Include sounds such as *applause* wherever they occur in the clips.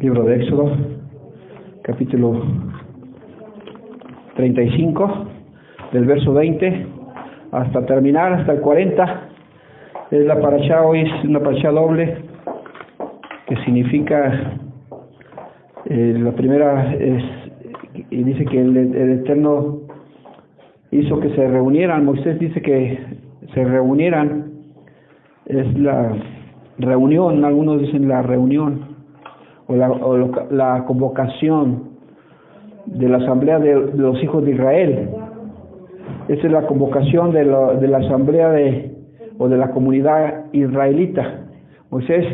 Libro de Éxodo, capítulo 35, del verso 20 hasta terminar, hasta el 40. Es la paracha hoy, es una paracha doble, que significa, eh, la primera es, y dice que el, el Eterno hizo que se reunieran, Moisés dice que se reunieran, es la reunión, algunos dicen la reunión, o la, o la convocación de la asamblea de, los hijos de Israel. Esa es la convocación de, lo, de la asamblea de, o de la comunidad israelita. Moisés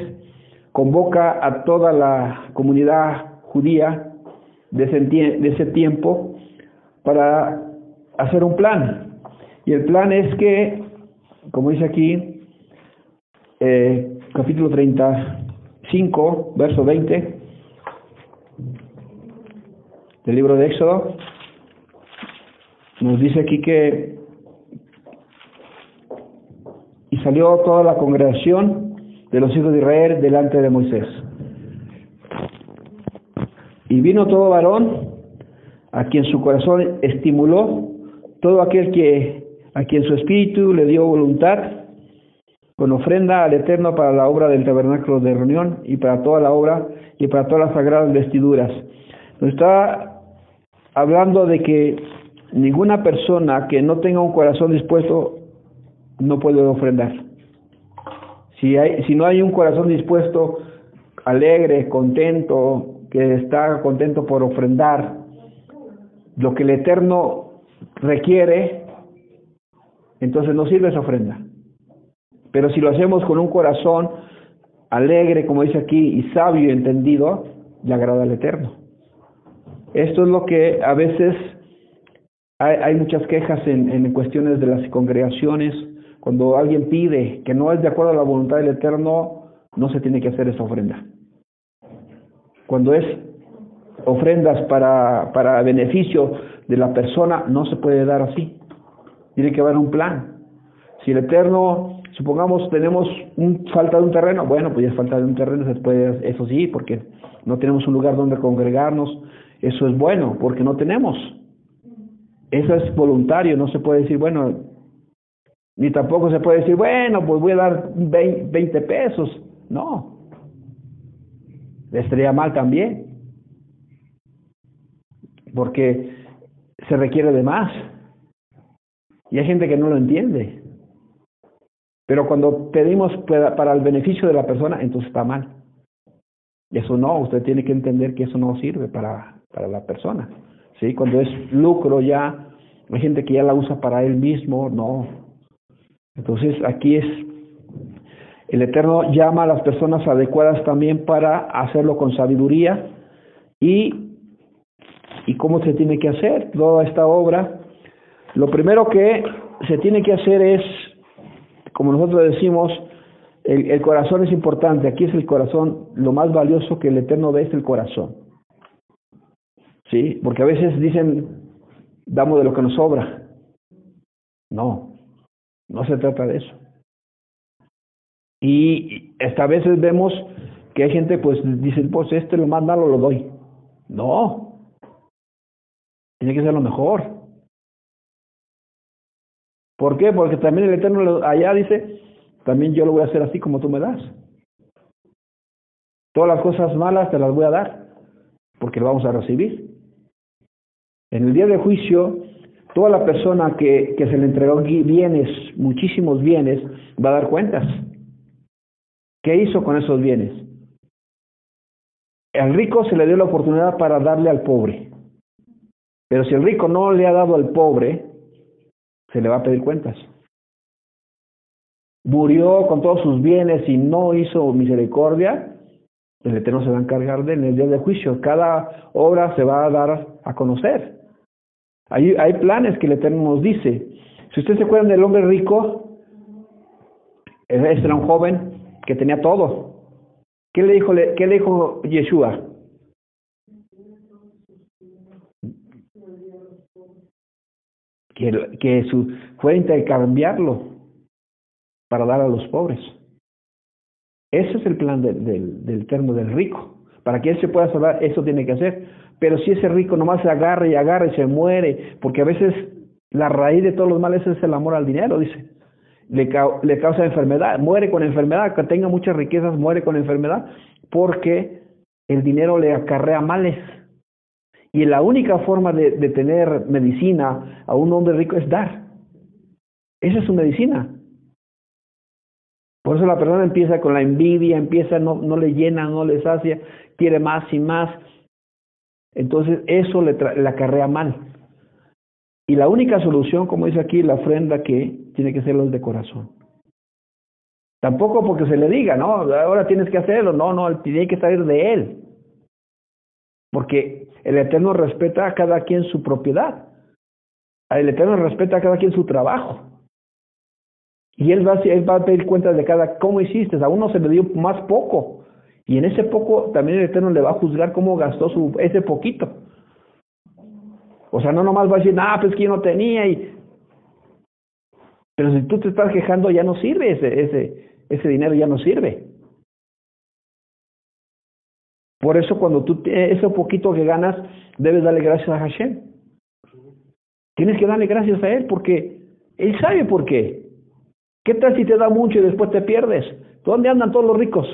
convoca a toda la comunidad judía de ese, de ese tiempo para hacer un plan. Y el plan es que, como dice aquí, eh, capítulo 35, verso 20 del libro de Éxodo, nos dice aquí que y salió toda la congregación de los hijos de Israel delante de Moisés. Y vino todo varón a quien su corazón estimuló, todo aquel que a quien su espíritu le dio voluntad con ofrenda al Eterno para la obra del tabernáculo de reunión y para toda la obra y para todas las sagradas vestiduras. Nos está hablando de que ninguna persona que no tenga un corazón dispuesto no puede ofrendar. Si, hay, si no hay un corazón dispuesto, alegre, contento, que está contento por ofrendar lo que el Eterno requiere, entonces no sirve esa ofrenda. Pero si lo hacemos con un corazón alegre, como dice aquí, y sabio y entendido, le agrada al Eterno. Esto es lo que a veces hay, muchas quejas en, en, cuestiones de las congregaciones. Cuando alguien pide que no es de acuerdo a la voluntad del Eterno, no se tiene que hacer esa ofrenda. Cuando es ofrendas para, para beneficio de la persona, no se puede dar así. Tiene que haber un plan. Si el Eterno, supongamos, tenemos un, falta de un terreno, bueno, pues ya falta de un terreno, puede, eso sí, porque no tenemos un lugar donde congregarnos, eso es bueno, porque no tenemos. Eso es voluntario, no se puede decir, bueno, ni tampoco se puede decir, bueno, pues voy a dar 20 pesos. No. Estaría mal también. Porque se requiere de más. Y hay gente que no lo entiende. Pero cuando pedimos para el beneficio de la persona, entonces está mal. Eso no, usted tiene que entender que eso no sirve para, para la persona. ¿sí? Cuando es lucro ya, hay gente que ya la usa para él mismo, no. Entonces aquí es, el Eterno llama a las personas adecuadas también para hacerlo con sabiduría y, y cómo se tiene que hacer toda esta obra. Lo primero que se tiene que hacer es, como nosotros decimos, el, corazón es importante. Aquí es el corazón, lo más valioso que el Eterno ve es el corazón. ¿Sí? Porque a veces dicen, damos de lo que nos sobra. No, no se trata de eso. Y hasta a veces vemos que hay gente, pues, dicen, pues este lo más malo lo doy. No, tiene que ser lo mejor. ¿Por qué? Porque también el Eterno allá dice, también yo lo voy a hacer así como tú me das. Todas las cosas malas te las voy a dar, porque lo vamos a recibir. En el día de juicio, toda la persona que, se le entregó bienes, muchísimos bienes, va a dar cuentas. ¿Qué hizo con esos bienes? Al rico se le dio la oportunidad para darle al pobre. Pero si el rico no le ha dado al pobre, se le va a pedir cuentas. Murió con todos sus bienes y no hizo misericordia, el Eterno se va a encargar de en el día de juicio. Cada obra se va a dar a conocer. Hay, hay planes que el Eterno nos dice. Si ustedes se acuerdan del hombre rico, este era un joven que tenía todo. ¿Qué le dijo, qué le dijo Yeshua? Que, que su, fuera a intercambiarlo para dar a los pobres. Ese es el plan del, del, del eterno del rico. Para que él se pueda salvar, eso tiene que hacer. Pero si ese rico nomás se agarra y agarra y se muere, porque a veces la raíz de todos los males es el amor al dinero, dice. Le, le causa enfermedad, muere con enfermedad, que tenga muchas riquezas, muere con enfermedad, porque el dinero le acarrea males. Y la única forma de, tener medicina a un hombre rico es dar. Esa es su medicina. Por eso la persona empieza con la envidia, empieza, no, no le llena, no le sacia, quiere más y más. Entonces eso le, le acarrea mal. Y la única solución, como dice aquí, la ofrenda que tiene que ser los de corazón. Tampoco porque se le diga, no, ahora tienes que hacerlo, no, no, tiene que salir de él. Porque el Eterno respeta a cada quien su propiedad. El Eterno respeta a cada quien su trabajo. Y él va, a pedir cuentas de cada, ¿cómo hiciste? A uno se le dio más poco. Y en ese poco también el Eterno le va a juzgar cómo gastó su, ese poquito. O sea, no nomás va a decir, ah, pues que yo no tenía. Y... Pero si tú te estás quejando, ya no sirve ese, ese, ese dinero, ya no sirve. Por eso cuando tú, ese poquito que ganas, debes darle gracias a Hashem. Tienes que darle gracias a Él porque Él sabe por qué. ¿Qué tal si te da mucho y después te pierdes? ¿Dónde andan todos los ricos?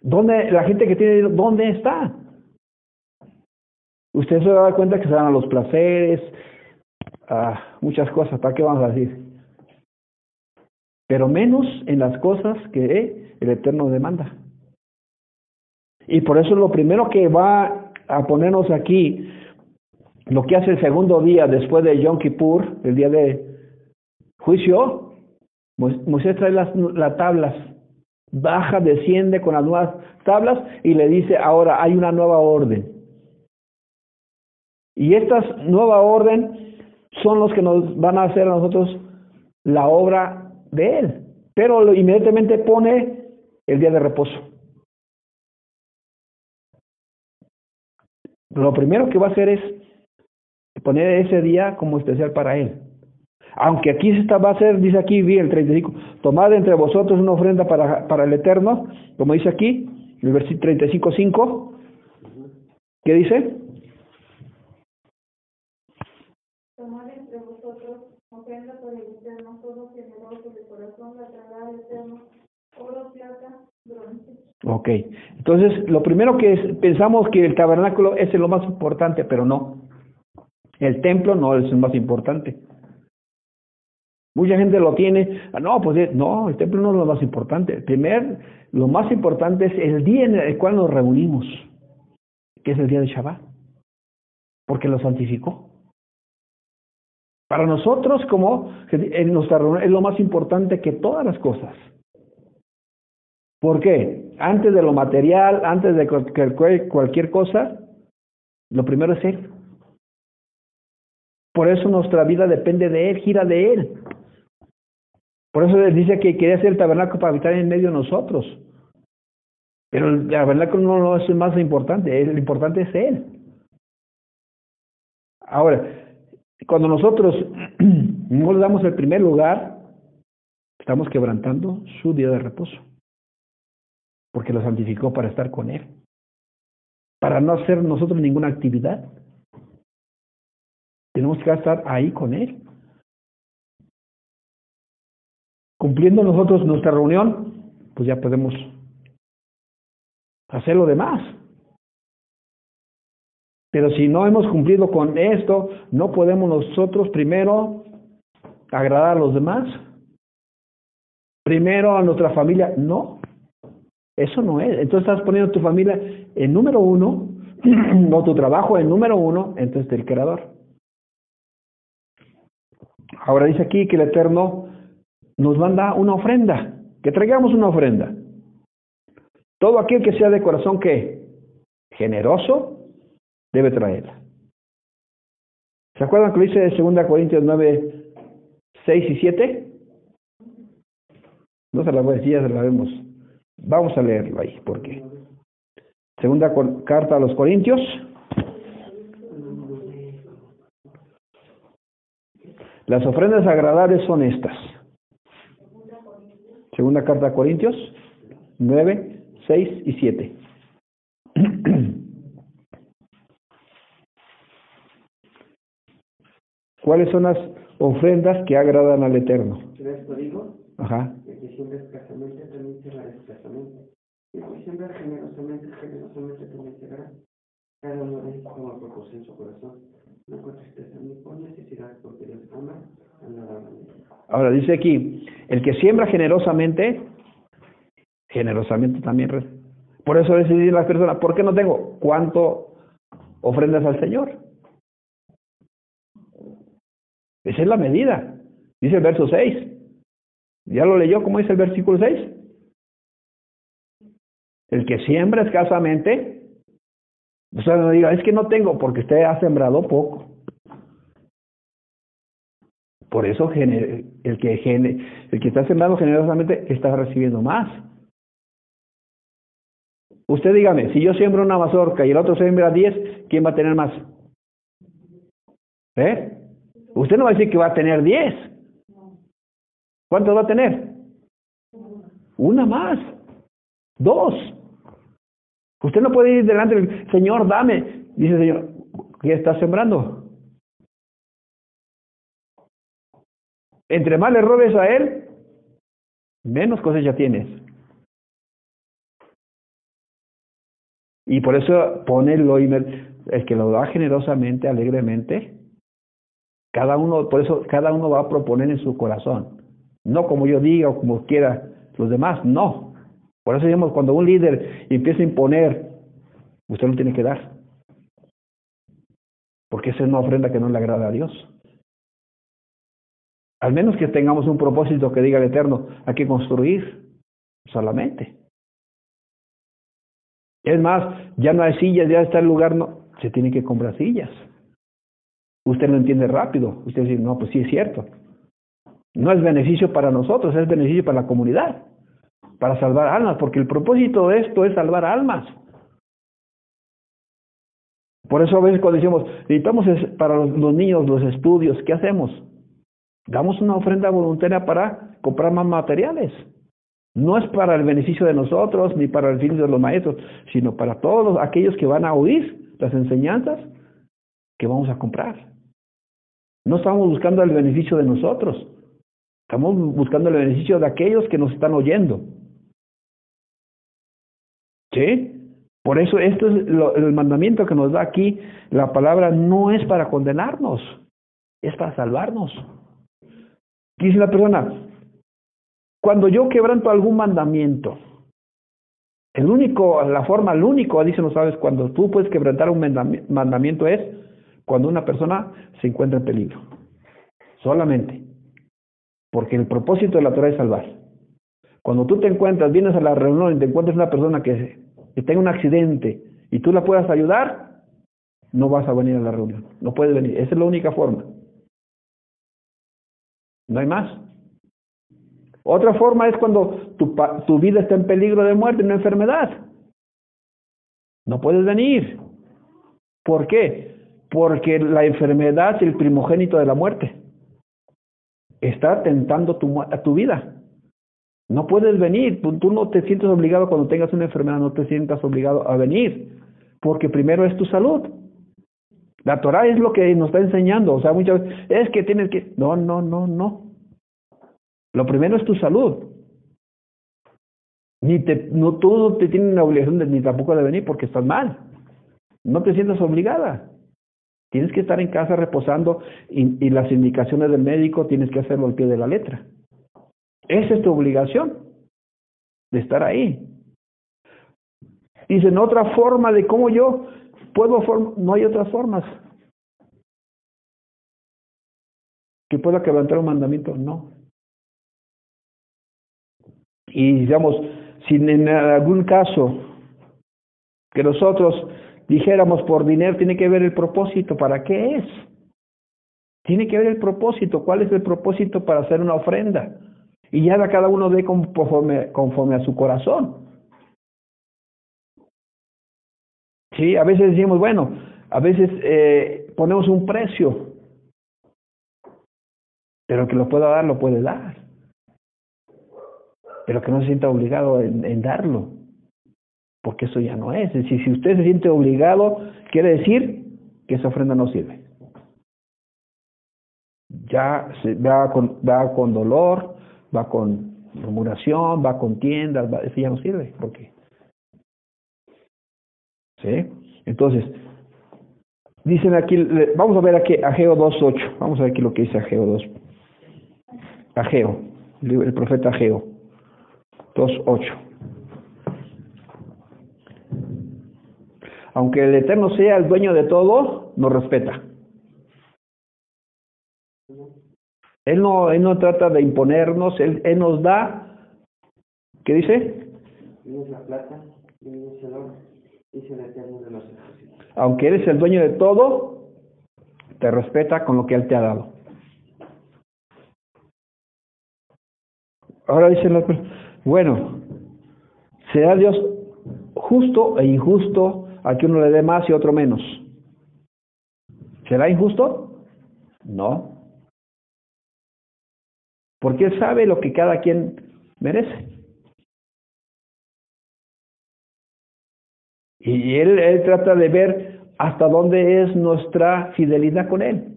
¿Dónde la gente que tiene dónde está? Usted se da cuenta que se dan a los placeres, a muchas cosas, ¿para qué vamos a decir? Pero menos en las cosas que el Eterno demanda. Y por eso lo primero que va a ponernos aquí lo que hace el segundo día después de Yom Kippur, el día de juicio, Moisés trae las, las tablas, baja, desciende con las nuevas tablas y le dice, ahora hay una nueva orden. Y estas nueva orden son los que nos van a hacer a nosotros la obra de Él. Pero inmediatamente pone el día de reposo. Lo primero que va a hacer es poner ese día como especial para él. Aunque aquí se va a hacer, dice aquí, vi el 35, tomad entre vosotros una ofrenda para, para el Eterno, como dice aquí, el versículo 35.5, ¿qué dice? Tomad entre vosotros ofrenda para el Eterno, todo generoso de corazón, la oro, plata, bronce. Ok, entonces lo primero que es, pensamos que el tabernáculo es lo más importante, pero no. El templo no es el más importante. Mucha gente lo tiene, ah, no, pues no, el templo no es lo más importante. El primer, lo más importante es el día en el cual nos reunimos, que es el día de Shabbat, porque lo santificó. Para nosotros, como en nuestra reunión, es lo más importante que todas las cosas. ¿Por qué? Antes de lo material, antes de cualquier cosa, lo primero es Él. Por eso nuestra vida depende de Él, gira de Él. Por eso Él dice que quería hacer el tabernáculo para habitar en medio de nosotros. Pero el tabernáculo no, no es el más importante, el importante es Él. Ahora, cuando nosotros *clears throat* no le damos el primer lugar, estamos quebrantando su día de reposo. Porque lo santificó para estar con Él. Para no hacer nosotros ninguna actividad. Tenemos que estar ahí con Él. Cumpliendo nosotros nuestra reunión, pues ya podemos hacer lo demás. Pero si no hemos cumplido con esto, no podemos nosotros primero agradar a los demás. Primero a nuestra familia. No, eso no es. Entonces estás poniendo tu familia en número uno, *clears throat* o tu trabajo en número uno, entonces el creador. Ahora dice aquí que el Eterno nos manda una ofrenda, que traigamos una ofrenda. Todo aquel que sea de corazón que generoso debe traerla. ¿Se acuerdan que lo dice de 2 Corintios 9, 6 y 7? No se la voy a decir, ya se la vemos. Vamos a leerlo ahí, porque. Segunda carta a los Corintios Las ofrendas agradables son estas. Segunda carta a Corintios 9, 6 y 7. *clears throat* ¿Cuáles son las ofrendas que agradan al Eterno? Esto digo, Ajá. el que siembra escasamente también segará escasamente. Y el que siembra generosamente, generosamente también segará. Cada uno de ellos toma propósito en su corazón. No con tristeza ni por necesidad, porque Dios ama a manera. Ahora dice aquí, el que siembra generosamente, generosamente también. re- Por eso deciden las personas, ¿por qué no tengo? ¿Cuánto ofrendas al Señor? Esa es la medida. Dice el verso 6. ¿Ya lo leyó? ¿Cómo dice el versículo 6? El que siembra escasamente, o sea, no diga, es que no tengo, porque usted ha sembrado poco. Por eso el que, el que está sembrando generosamente está recibiendo más. Usted dígame, si yo siembro una mazorca y el otro siembra 10, ¿quién va a tener más? ¿Eh? Usted no va a decir que va a tener 10. ¿Cuántos va a tener? Una más. Dos. Usted no puede ir delante del Señor, dame. Dice el Señor, ¿qué está sembrando? Entre más le robes a Él, menos cosecha tienes. Y por eso pone lo inmer- el que lo da generosamente, alegremente. Cada uno, por eso cada uno va a proponer en su corazón. No como yo diga o como quiera los demás, no. Por eso decimos, cuando un líder empieza a imponer, usted lo tiene que dar. Porque esa es una ofrenda que no le agrada a Dios. Al menos que tengamos un propósito que diga el Eterno, hay que construir solamente. Es más, ya no hay sillas, ya está el lugar, no, se tiene que comprar sillas. Usted lo entiende rápido, usted dice, no, pues sí es cierto. No es beneficio para nosotros, es beneficio para la comunidad, para salvar almas, porque el propósito de esto es salvar almas. Por eso a veces cuando decimos, necesitamos es- para los, los niños los estudios, ¿qué hacemos? Damos una ofrenda voluntaria para comprar más materiales. No es para el beneficio de nosotros ni para el fin de los maestros, sino para todos aquellos que van a oír las enseñanzas que vamos a comprar. No estamos buscando el beneficio de nosotros, estamos buscando el beneficio de aquellos que nos están oyendo. ¿Sí? Por eso esto es lo- el mandamiento que nos da aquí. La palabra no es para condenarnos, es para salvarnos. Dice la persona, cuando yo quebranto algún mandamiento, el único, la forma, el único, dice, no sabes, cuando tú puedes quebrantar un mandami- mandamiento es cuando una persona se encuentra en peligro. Solamente. Porque el propósito de la Torah es salvar. Cuando tú te encuentras, vienes a la reunión y te encuentras una persona que, que tenga un accidente y tú la puedas ayudar, no vas a venir a la reunión. No puedes venir. Esa es la única forma. No hay más. Otra forma es cuando tu, tu vida está en peligro de muerte, una enfermedad. No puedes venir. ¿Por qué? Porque la enfermedad es el primogénito de la muerte. Está tentando tu, a tu vida. No puedes venir. Tú no te sientes obligado cuando tengas una enfermedad, no te sientas obligado a venir. Porque primero es tu salud. La Torah es lo que nos está enseñando. O sea, muchas veces es que tienes que. No, no, no, no. Lo primero es tu salud. Ni te, no, tú no te tienes la obligación de, ni tampoco de venir porque estás mal. No te sientas obligada. Tienes que estar en casa reposando y, las indicaciones del médico tienes que hacerlo al pie de la letra. Esa es tu obligación de estar ahí. Dicen, otra forma de cómo yo puedo, form no hay otras formas. Que pueda quebrantar un mandamiento, no. Y digamos, si en algún caso que nosotros dijéramos por dinero, tiene que ver el propósito, ¿para qué es? Tiene que ver el propósito, ¿cuál es el propósito para hacer una ofrenda? Y ya cada uno ve conforme, conforme a su corazón. Sí, a veces decimos, bueno, a veces eh, ponemos un precio, pero que lo pueda dar, lo puede dar. pero que no se sienta obligado en darlo, porque eso ya no es. Es decir, si usted se siente obligado, quiere decir que esa ofrenda no sirve. Ya se va con, va con dolor, va con murmuración, va con tiendas, va, eso ya no sirve, porque ¿Sí? Entonces, dicen aquí, vamos a ver aquí Ageo 2.8, vamos a ver aquí lo que dice Ageo 2. Ageo, el profeta Ageo 2.8. Aunque el Eterno sea el dueño de todo, nos respeta. Él no, él no trata de imponernos, él, él nos da, ¿qué dice? la plata, el oro, dice el Eterno de los ejércitos. Aunque eres el dueño de todo, te respeta con lo que Él te ha dado. Ahora dicen los bueno, será Dios justo e injusto a que uno le dé más y otro menos. ¿Será injusto? No. Porque Él sabe lo que cada quien merece. Y él, él trata de ver hasta dónde es nuestra fidelidad con Él.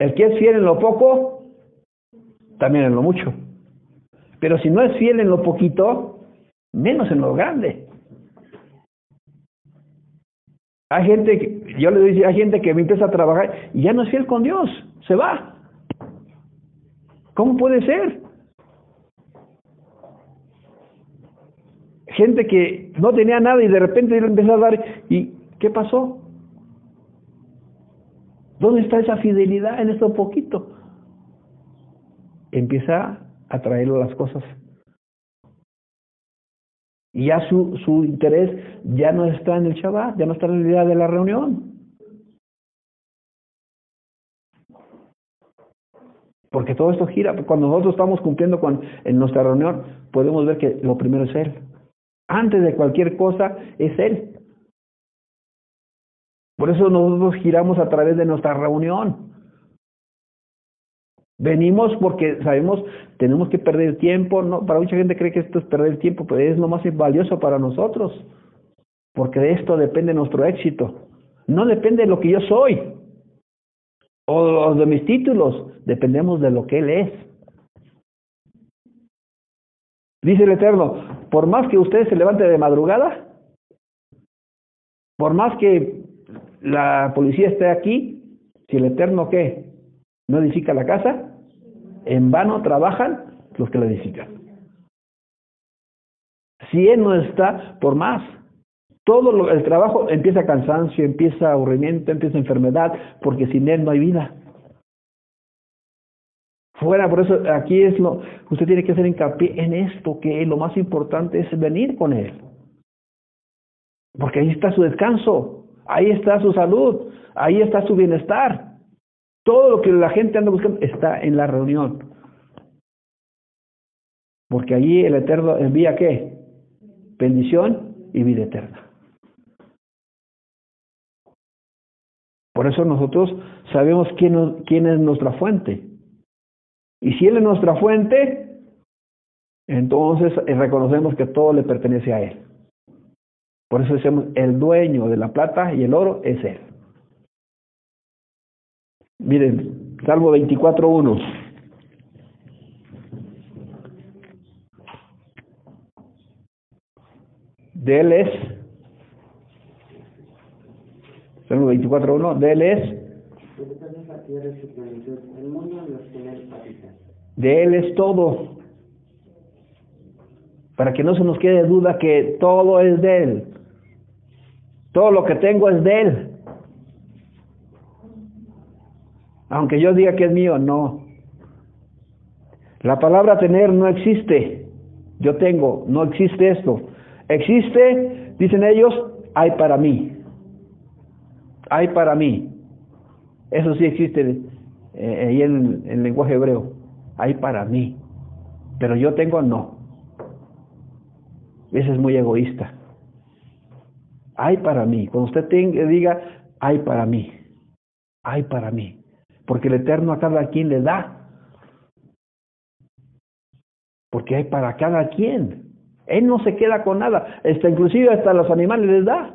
El que es fiel en lo poco, también en lo mucho. Pero si no es fiel en lo poquito, menos en lo grande. Hay gente, que, yo le digo, hay gente que me empieza a trabajar y ya no es fiel con Dios, se va. ¿Cómo puede ser? Gente que no tenía nada y de repente le empezó a dar. ¿Y qué pasó? ¿Dónde está esa fidelidad en esto poquito? Empieza a traerlo las cosas. Y ya su, su interés ya no está en el Shabbat, ya no está en el día de la reunión. Porque todo esto gira. Cuando nosotros estamos cumpliendo con, en nuestra reunión, podemos ver que lo primero es Él. Antes de cualquier cosa es Él. Por eso nosotros giramos a través de nuestra reunión. Venimos porque sabemos, tenemos que perder tiempo. No, para mucha gente cree que esto es perder tiempo, pero es lo más valioso para nosotros. Porque de esto depende nuestro éxito. No depende de lo que yo soy o de mis títulos, dependemos de lo que Él es. Dice el Eterno, por más que usted se levante de madrugada, por más que la policía esté aquí, si el Eterno qué, no edifica la casa, en vano trabajan los que la edifican. Si Él no está, por más. Todo lo, el trabajo empieza cansancio, empieza aburrimiento, empieza enfermedad, porque sin Él no hay vida. Fuera, por eso aquí es lo, usted tiene que hacer hincapié en esto, que lo más importante es venir con Él. Porque ahí está su descanso, ahí está su salud, ahí está su bienestar. Todo lo que la gente anda buscando está en la reunión. Porque allí el Eterno envía qué? Bendición y vida eterna. Por eso nosotros sabemos quién, quién es nuestra fuente. Y si Él es nuestra fuente, entonces reconocemos que todo le pertenece a Él. Por eso decimos, el dueño de la plata y el oro es Él. Miren, Salmo 24.1. De Él es, Salmo 24.1, de Él es de Él es todo. Para que no se nos quede duda que todo es de Él. Todo lo que tengo es de Él. Aunque yo diga que es mío, no. La palabra tener no existe. Yo tengo, no existe esto. Existe, dicen ellos, hay para mí. Hay para mí. Eso sí existe eh, ahí en, el lenguaje hebreo. Hay para mí. Pero yo tengo no. Ese es muy egoísta. Hay para mí. Cuando usted diga, hay para mí. Hay para mí. Porque el Eterno a cada quien le da. Porque hay para cada quien. Él no se queda con nada. Está inclusive hasta los animales les da.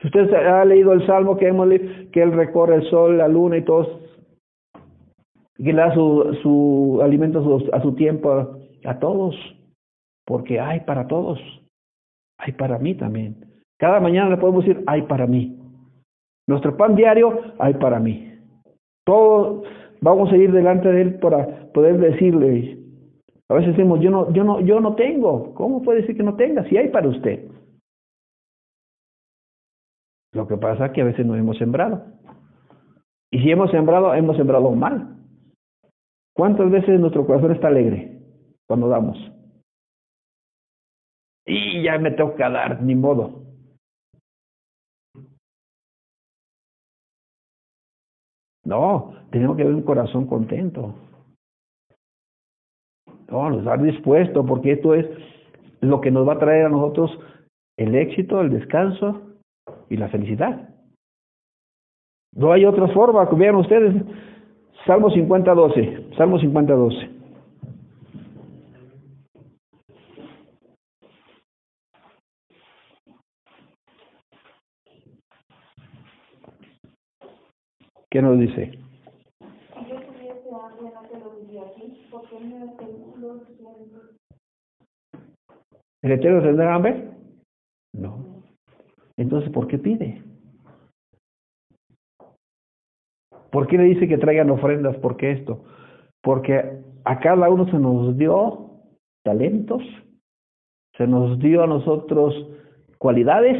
Si usted ha leído el Salmo que hemos leído, que Él recorre el sol, la luna y todos, que le da su, su alimento a su, a su tiempo a todos, porque hay para todos, hay para mí también. Cada mañana le podemos decir, hay para mí. Nuestro pan diario, hay para mí. Todos vamos a ir delante de Él para poder decirle. A veces decimos, yo no, yo no, yo no tengo. ¿Cómo puede decir que no tenga? Si hay para usted. Lo que pasa es que a veces no hemos sembrado. Y si hemos sembrado, hemos sembrado mal. ¿Cuántas veces nuestro corazón está alegre cuando damos? Y ya me que dar, ni modo. No, tenemos que ver un corazón contento. No, estar dispuesto, porque esto es lo que nos va a traer a nosotros el éxito, el descanso y la felicidad. No hay otra forma, vean ustedes, Salmo 50, 12, Salmo 50, 12. ¿Qué nos dice? Si yo tuviese hambre, no te lo diría aquí, porque me aseguro siempre. ¿El Eterno tendrá hambre? No. Entonces, ¿por qué pide? ¿Por qué le dice que traigan ofrendas? ¿Por qué esto? Porque a cada uno se nos dio talentos, se nos dio a nosotros cualidades,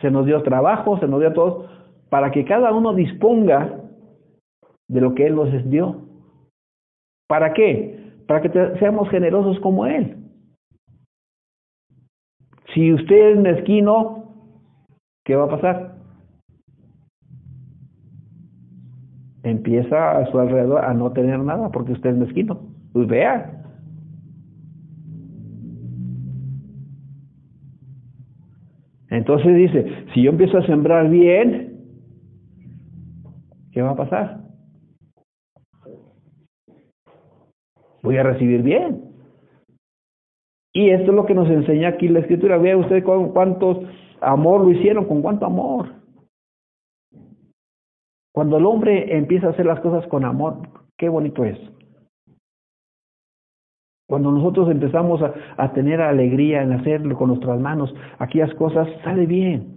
se nos dio trabajo, se nos dio todo, para que cada uno disponga de lo que Él nos dio. ¿Para qué? Para que seamos generosos como Él. Si usted es mezquino, ¿qué va a pasar? Empieza a su alrededor a no tener nada porque usted es mezquino. Pues vea. Entonces dice, si yo empiezo a sembrar bien, ¿qué va a pasar? Voy a recibir bien. Y esto es lo que nos enseña aquí la escritura. Vea usted con cuántos amor lo hicieron, con cuánto amor. Cuando el hombre empieza a hacer las cosas con amor, qué bonito es. Cuando nosotros empezamos a, a tener alegría en hacerlo con nuestras manos, aquellas cosas sale bien.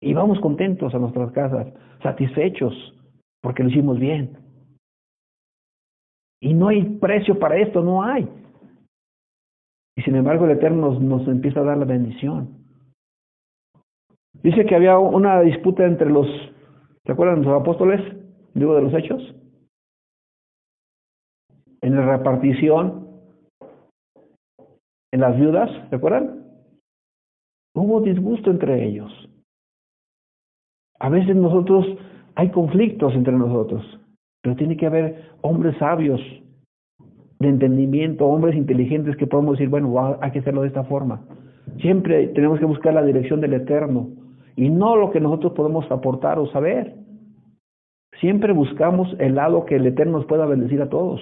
Y vamos contentos a nuestras casas, satisfechos, porque lo hicimos bien. Y no hay precio para esto, no hay. Y sin embargo el Eterno nos, nos empieza a dar la bendición. Dice que había una disputa entre los, ¿se acuerdan los apóstoles? Digo de los hechos. En la repartición, en las viudas, ¿se acuerdan? Hubo disgusto entre ellos. A veces nosotros hay conflictos entre nosotros, pero tiene que haber hombres sabios de entendimiento, hombres inteligentes que podemos decir, bueno, hay que hacerlo de esta forma. Siempre tenemos que buscar la dirección del Eterno y no lo que nosotros podemos aportar o saber. Siempre buscamos el lado que el Eterno nos pueda bendecir a todos.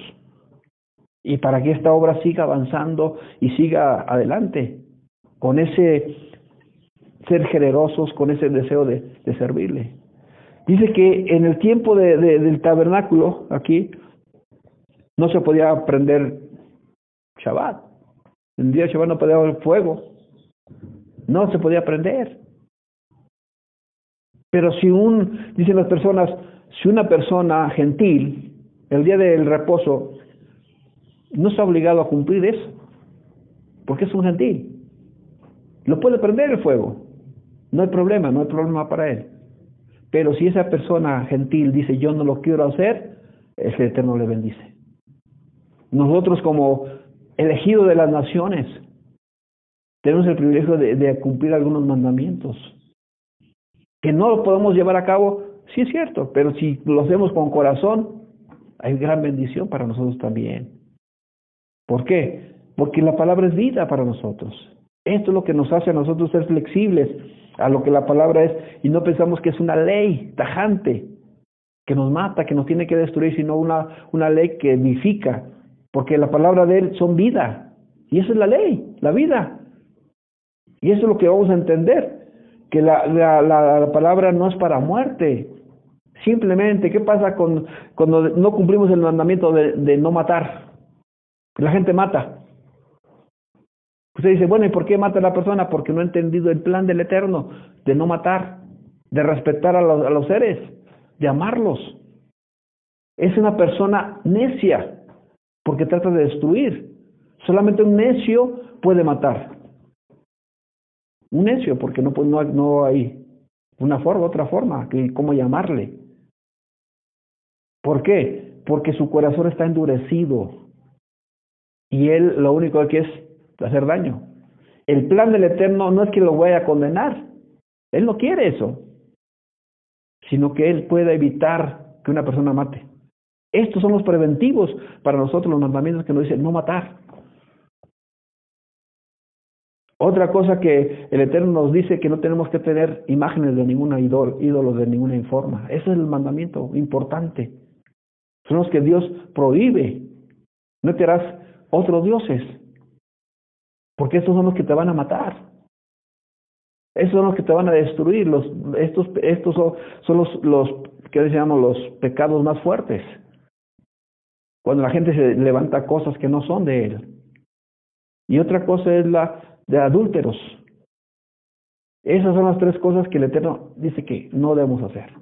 Y para que esta obra siga avanzando y siga adelante, con ese ser generosos, con ese deseo de, servirle. Dice que en el tiempo de, del tabernáculo, aquí, no se podía prender Shabbat. En el día de Shabbat no podía haber fuego. No se podía prender. Pero si un, dicen las personas, si una persona gentil, el día del reposo, no está obligado a cumplir eso, porque es un gentil, lo puede prender el fuego. No hay problema, no hay problema para él. Pero si esa persona gentil dice yo no lo quiero hacer, el Eterno le bendice. Nosotros como elegidos de las naciones tenemos el privilegio de, cumplir algunos mandamientos. Que no lo podemos llevar a cabo, sí es cierto, pero si lo hacemos con corazón, hay gran bendición para nosotros también. ¿Por qué? Porque la palabra es vida para nosotros. Esto es lo que nos hace a nosotros ser flexibles a lo que la palabra es y no pensamos que es una ley tajante que nos mata, que nos tiene que destruir, sino una, una ley que edifica, porque la palabra de Él son vida, y esa es la ley, la vida. Y eso es lo que vamos a entender, que la, la, la, palabra no es para muerte. Simplemente, ¿qué pasa con, cuando no cumplimos el mandamiento de, de no matar? La gente mata. Usted dice, bueno, ¿y por qué mata a la persona? Porque no ha entendido el plan del Eterno de no matar, de respetar a los, a los seres, de amarlos. Es una persona necia, porque trata de destruir. Solamente un necio puede matar. Un necio, porque no, no, no hay una forma, otra forma, que cómo llamarle. ¿Por qué? Porque su corazón está endurecido. Y él lo único que es hacer daño. El plan del Eterno no es que lo vaya a condenar. Él no quiere eso. Sino que él pueda evitar que una persona mate. Estos son los preventivos para nosotros, los mandamientos que nos dicen no matar. Otra cosa que el Eterno nos dice que no tenemos que tener imágenes de ninguna ídolo, de ninguna forma. Ese es el mandamiento importante. Son los que Dios prohíbe. No te harás otros dioses. Porque estos son los que te van a matar. Estos son los que te van a destruir. Los, estos estos son, los, los que decíamos los pecados más fuertes. Cuando la gente se levanta cosas que no son de él. Y otra cosa es la de adúlteros. Esas son las tres cosas que el Eterno dice que no debemos hacer.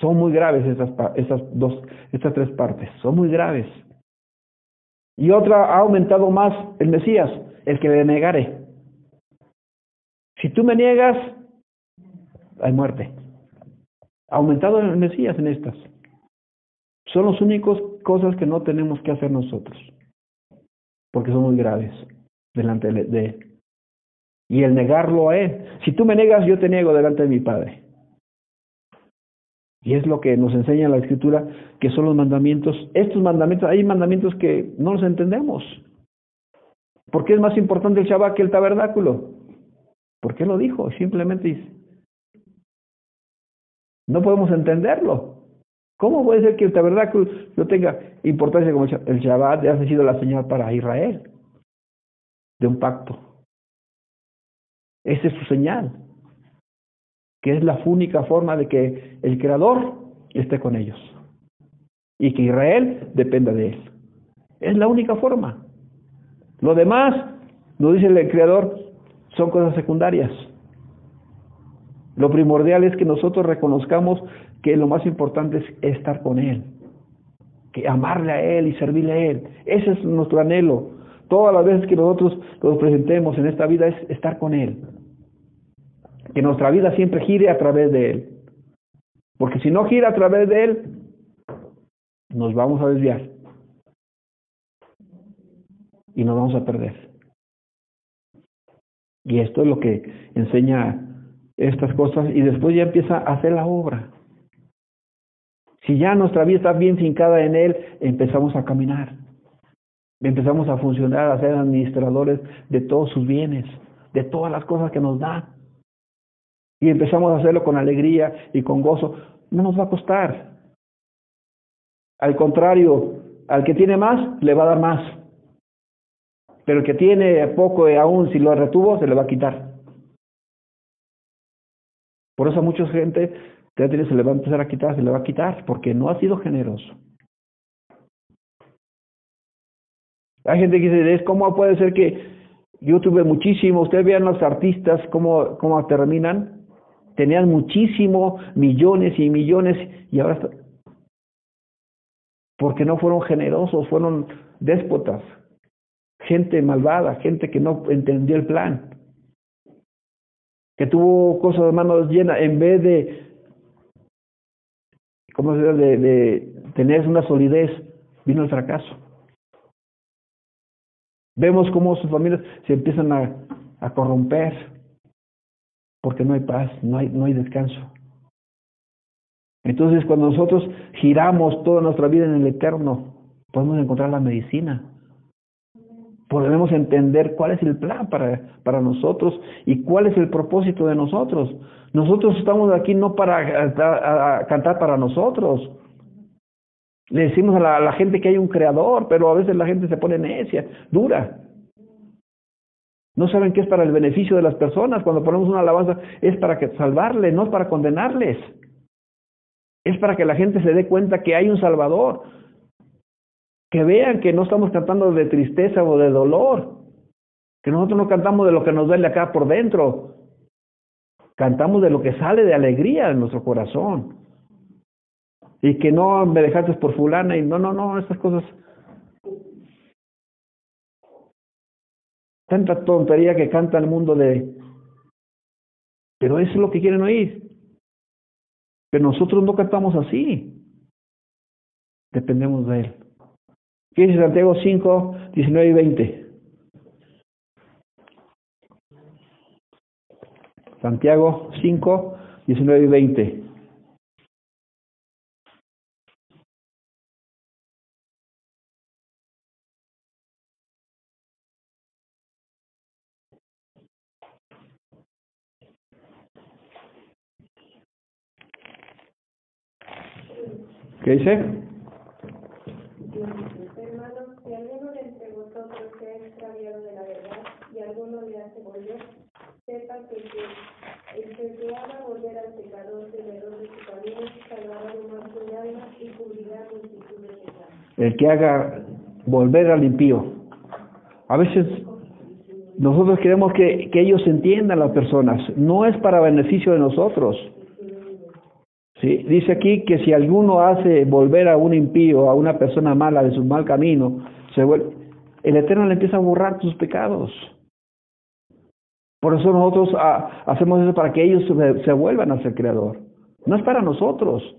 Son muy graves esas, esas dos, estas tres partes. Son muy graves. Y otra ha aumentado más el Mesías, el que le negare. Si tú me niegas, hay muerte. Ha aumentado el Mesías en estas. Son las únicas cosas que no tenemos que hacer nosotros, porque son muy graves delante de Él. Y el negarlo a Él. Si tú me negas, yo te niego delante de mi Padre. Y es lo que nos enseña la Escritura, que son los mandamientos. Estos mandamientos, hay mandamientos que no los entendemos. ¿Por qué es más importante el Shabbat que el tabernáculo? ¿Por qué lo dijo? Simplemente dice. No podemos entenderlo. ¿Cómo puede ser que el tabernáculo no tenga importancia como el Shabbat ha sido la señal para Israel? De un pacto. Esa es su señal que es la única forma de que el Creador esté con ellos y que Israel dependa de él. Es la única forma. Lo demás, nos dice el Creador, son cosas secundarias. Lo primordial es que nosotros reconozcamos que lo más importante es estar con Él, que amarle a Él y servirle a Él. Ese es nuestro anhelo. Todas las veces que nosotros nos presentemos en esta vida es estar con Él que nuestra vida siempre gire a través de Él. Porque si no gira a través de Él, nos vamos a desviar. Y nos vamos a perder. Y esto es lo que enseña estas cosas y después ya empieza a hacer la obra. Si ya nuestra vida está bien fincada en Él, empezamos a caminar. Empezamos a funcionar, a ser administradores de todos sus bienes, de todas las cosas que nos da y empezamos a hacerlo con alegría y con gozo, no nos va a costar. Al contrario, al que tiene más, le va a dar más. Pero el que tiene poco y aún si lo retuvo, se le va a quitar. Por eso a mucha gente se le va a empezar a quitar, se le va a quitar, porque no ha sido generoso. Hay gente que dice, ¿cómo puede ser que yo tuve muchísimo? Ustedes vean los artistas cómo, cómo terminan tenían muchísimo, millones y millones, y ahora porque no fueron generosos, fueron déspotas, gente malvada, gente que no entendió el plan, que tuvo cosas de manos llenas, en vez de, ¿cómo se dice?, de, de tener una solidez, vino el fracaso. Vemos cómo sus familias se empiezan a, a corromper, porque no hay paz, no hay, no hay descanso. Entonces, cuando nosotros giramos toda nuestra vida en el eterno, podemos encontrar la medicina. Podemos entender cuál es el plan para, para nosotros y cuál es el propósito de nosotros. Nosotros estamos aquí no para cantar para nosotros. Le decimos a la, a la gente que hay un creador, pero a veces la gente se pone necia, dura. No saben que es para el beneficio de las personas. Cuando ponemos una alabanza es para que salvarle, no para condenarles. Es para que la gente se dé cuenta que hay un Salvador. Que vean que no estamos cantando de tristeza o de dolor. Que nosotros no cantamos de lo que nos duele acá por dentro. Cantamos de lo que sale de alegría en nuestro corazón. Y que no me dejaste por fulana y no, no, no, estas cosas tanta tontería que canta el mundo de... Pero eso es lo que quieren oír. Pero nosotros no cantamos así. Dependemos de Él. ¿Qué dice Santiago 5, 19 y 20? Santiago 5, 19 y 20. ¿Qué dice? Hermanos, si alguno de entre vosotros se ha extraviado de la verdad y alguno le hace volver, sepa que el que, el que se haga volver al pecador del error de su camino salvará de mal su alma y cubrirá multitud de pecados. El que haga volver al impío. A veces nosotros queremos que, que ellos entiendan las personas. No es para beneficio de nosotros. Dice aquí que si alguno hace volver a un impío, a una persona mala de su mal camino, el Eterno le empieza a borrar sus pecados. Por eso nosotros ah, hacemos eso para que ellos se, vuelvan hacia el Creador. No es para nosotros.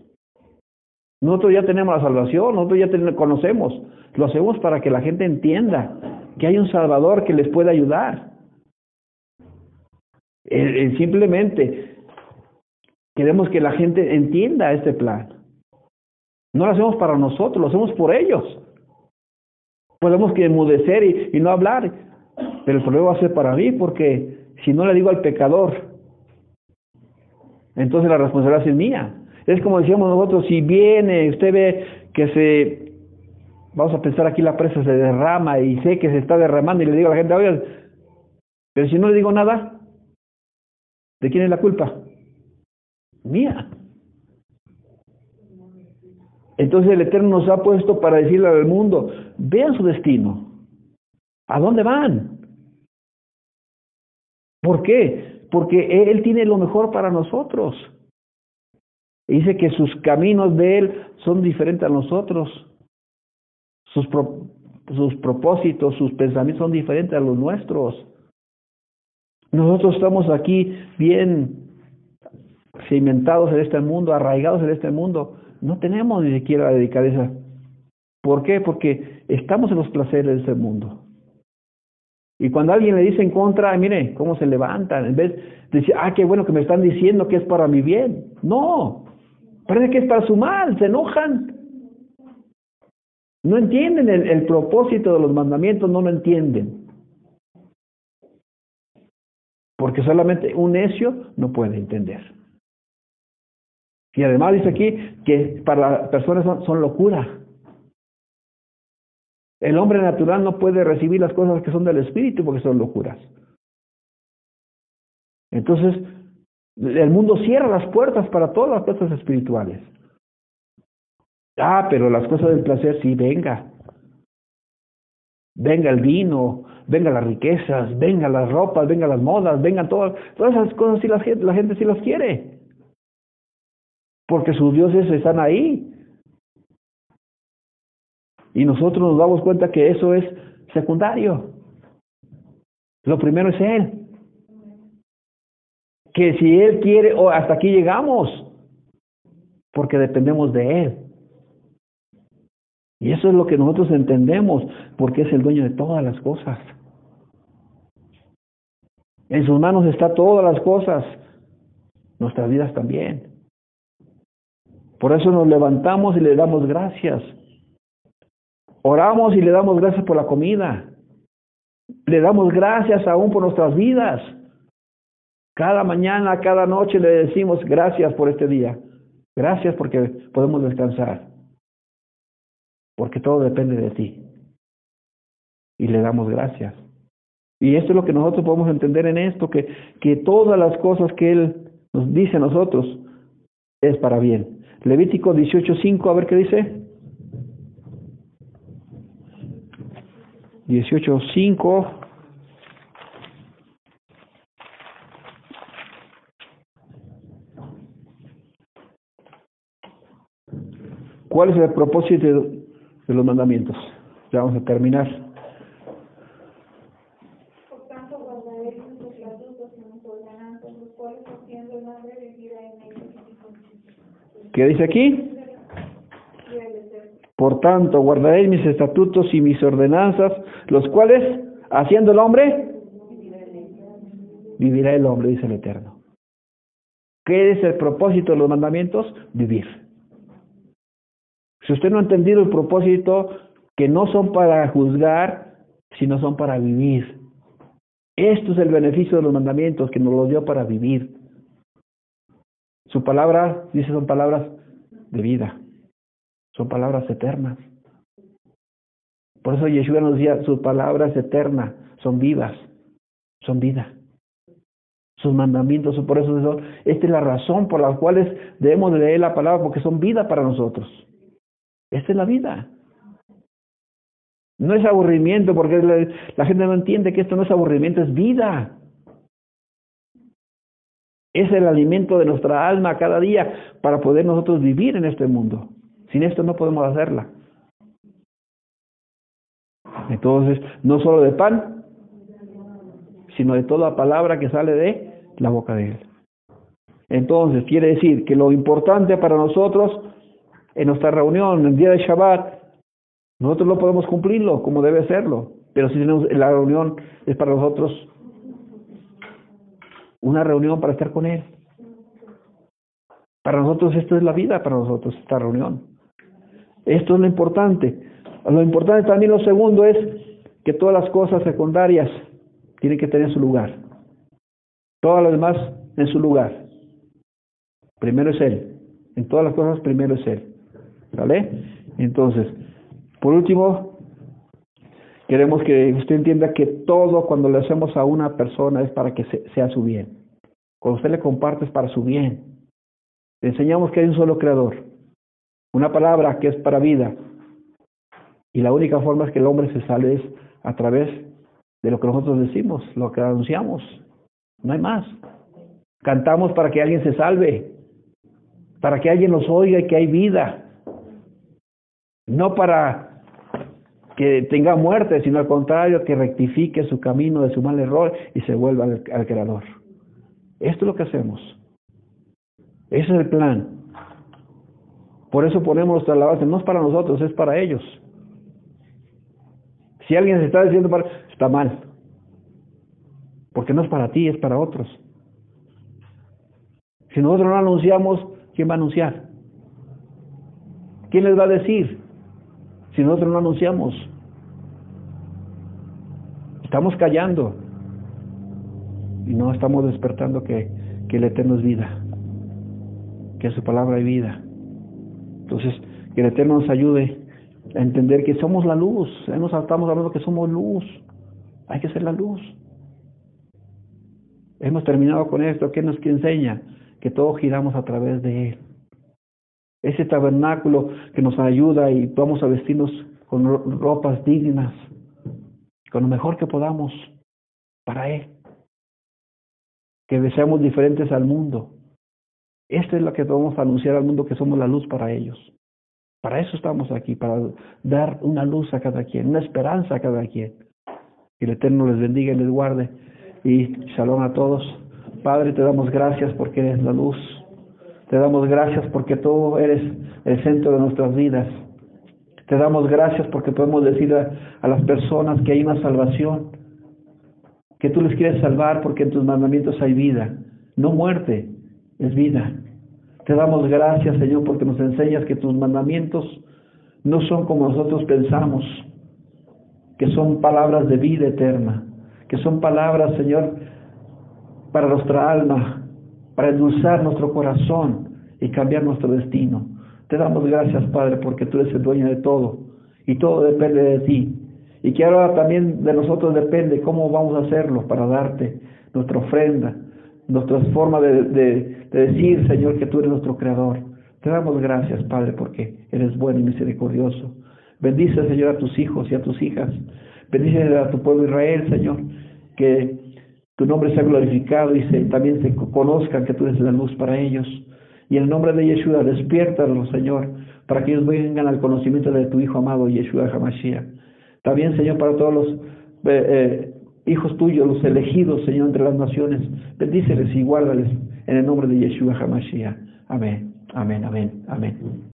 Nosotros ya tenemos la salvación, nosotros ya conocemos. Lo hacemos para que la gente entienda que hay un Salvador que les puede ayudar. El simplemente Queremos que la gente entienda este plan. No lo hacemos para nosotros, lo hacemos por ellos. Podemos que enmudecer y, y no hablar, pero el problema va a ser para mí porque si no le digo al pecador, entonces la responsabilidad es mía. Es como decíamos nosotros, si viene, usted ve que se, vamos a pensar aquí la presa se derrama y sé que se está derramando y le digo a la gente, oye, pero si no le digo nada, ¿de quién es la culpa? Mía. Entonces el Eterno nos ha puesto para decirle al mundo, vean su destino. ¿A dónde van? ¿Por qué? Porque Él tiene lo mejor para nosotros. Dice que sus caminos de Él son diferentes a nosotros. Sus, sus propósitos, sus pensamientos son diferentes a los nuestros. Nosotros estamos aquí bien cimentados en este mundo, arraigados en este mundo, no tenemos ni siquiera la delicadeza. ¿Por qué? Porque estamos en los placeres de este mundo. Y cuando alguien le dice en contra, mire cómo se levantan, en vez de decir, ah, qué bueno que me están diciendo que es para mi bien. No, parece que es para su mal, se enojan. No entienden el, el propósito de los mandamientos, no lo entienden. Porque solamente un necio no puede entender. Y además dice aquí que para las personas son, son locura. El hombre natural no puede recibir las cosas que son del espíritu porque son locuras. Entonces, el mundo cierra las puertas para todas las cosas espirituales. Ah, pero las cosas del placer sí, venga. Venga el vino, venga las riquezas, venga las ropas, venga las modas, vengan todas, todas esas cosas sí la gente, la gente sí las quiere porque sus dioses están ahí. Y nosotros nos damos cuenta que eso es secundario. Lo primero es Él. Que si Él quiere, o hasta aquí llegamos, porque dependemos de Él. Y eso es lo que nosotros entendemos, porque es el dueño de todas las cosas. En sus manos está todas las cosas, nuestras vidas también. Por eso nos levantamos y le damos gracias. Oramos y le damos gracias por la comida. Le damos gracias aún por nuestras vidas. Cada mañana, cada noche le decimos gracias por este día. Gracias porque podemos descansar. porque todo depende de ti. Y le damos gracias. Y esto es lo que nosotros podemos entender en esto, que, que todas las cosas que Él nos dice a nosotros es para bien. Levítico 18.5, a ver qué dice. 18.5. ¿Cuál es el propósito de los mandamientos? Ya vamos a terminar. Por tanto, guardaré sus estatutos y mis ordenanzas, los cuales haciendo el hambre vivirá en ellos y ¿Qué dice aquí? Por tanto, guardaréis mis estatutos y mis ordenanzas, los cuales, haciendo el hombre, vivirá el hombre, dice el Eterno. ¿Qué es el propósito de los mandamientos? Vivir. Si usted no ha entendido el propósito, que no son para juzgar, sino son para vivir. Esto es el beneficio de los mandamientos, que nos los dio para vivir. Su palabra, dice, son palabras de vida, son palabras eternas. Por eso Yeshua nos decía, su palabra es eterna, son vivas, son vida. Sus mandamientos por eso, esta es la razón por la cual debemos leer la palabra, porque son vida para nosotros. Esta es la vida. No es aburrimiento, porque la, gente no entiende que esto no es aburrimiento, es vida. Es el alimento de nuestra alma cada día para poder nosotros vivir en este mundo. Sin esto no podemos hacerla. Entonces, no solo de pan, sino de toda palabra que sale de la boca de Él. Entonces, quiere decir que lo importante para nosotros en nuestra reunión, en el día de Shabbat, nosotros no podemos cumplirlo como debe serlo, pero si tenemos la reunión es para nosotros una reunión para estar con Él. Para nosotros esto es la vida, para nosotros esta reunión. Esto es lo importante. Lo importante también lo segundo es que todas las cosas secundarias tienen que tener su lugar. Todas las demás en su lugar. Primero es Él. En todas las cosas primero es Él. ¿Vale? Entonces, por último, queremos que usted entienda que todo cuando le hacemos a una persona es para que sea su bien. Cuando usted le comparte es para su bien. Le enseñamos que hay un solo creador. Una palabra que es para vida. Y la única forma es que el hombre se salve es a través de lo que nosotros decimos, lo que anunciamos. No hay más. Cantamos para que alguien se salve, para que alguien nos oiga y que hay vida no para que tenga muerte, sino al contrario, que rectifique su camino de su mal error y se vuelva al, Creador. Esto es lo que hacemos. Ese es el plan. Por eso ponemos nuestra alabanza, no es para nosotros, es para ellos. Si alguien se está diciendo para, está mal. Porque no es para ti, es para otros. Si nosotros no anunciamos, ¿quién va a anunciar? ¿Quién les va a decir? Si nosotros no anunciamos? Estamos callando y no estamos despertando que, que el Eterno es vida, que su palabra es vida. Entonces, que el Eterno nos ayude a entender que somos la luz. Estamos hablando que somos luz. Hay que ser la luz. Hemos terminado con esto. ¿Qué nos enseña? Que todos giramos a través de Él ese tabernáculo que nos ayuda y vamos a vestirnos con ropas dignas, con lo mejor que podamos para Él. Que seamos diferentes al mundo. Esto es lo que vamos a anunciar al mundo, que somos la luz para ellos. Para eso estamos aquí, para dar una luz a cada quien, una esperanza a cada quien. Que el Eterno les bendiga y les guarde. Y shalom a todos. Padre, te damos gracias porque eres la luz te damos gracias porque tú eres el centro de nuestras vidas. Te damos gracias porque podemos decir a, las personas que hay una salvación, que tú les quieres salvar porque en tus mandamientos hay vida, no muerte, es vida. Te damos gracias, Señor, porque nos enseñas que tus mandamientos no son como nosotros pensamos, que son palabras de vida eterna, que son palabras, Señor, para nuestra alma, para endulzar nuestro corazón y cambiar nuestro destino. Te damos gracias, Padre, porque tú eres el dueño de todo y todo depende de ti. Y que ahora también de nosotros depende cómo vamos a hacerlo para darte nuestra ofrenda, nuestra forma de, de, decir, Señor, que tú eres nuestro creador. Te damos gracias, Padre, porque eres bueno y misericordioso. Bendice, Señor, a tus hijos y a tus hijas. Bendice a tu pueblo Israel, Señor, que tu nombre sea glorificado y se, también se conozcan que tú eres la luz para ellos. Y en el nombre de Yeshua, despiértalos, Señor, para que ellos vengan al conocimiento de tu Hijo amado, Yeshua Hamashiach. También, Señor, para todos los eh, eh, hijos tuyos, los elegidos, Señor, entre las naciones, bendíceles y guárdales en el nombre de Yeshua Hamashiach. Amén, amén, amén, amén.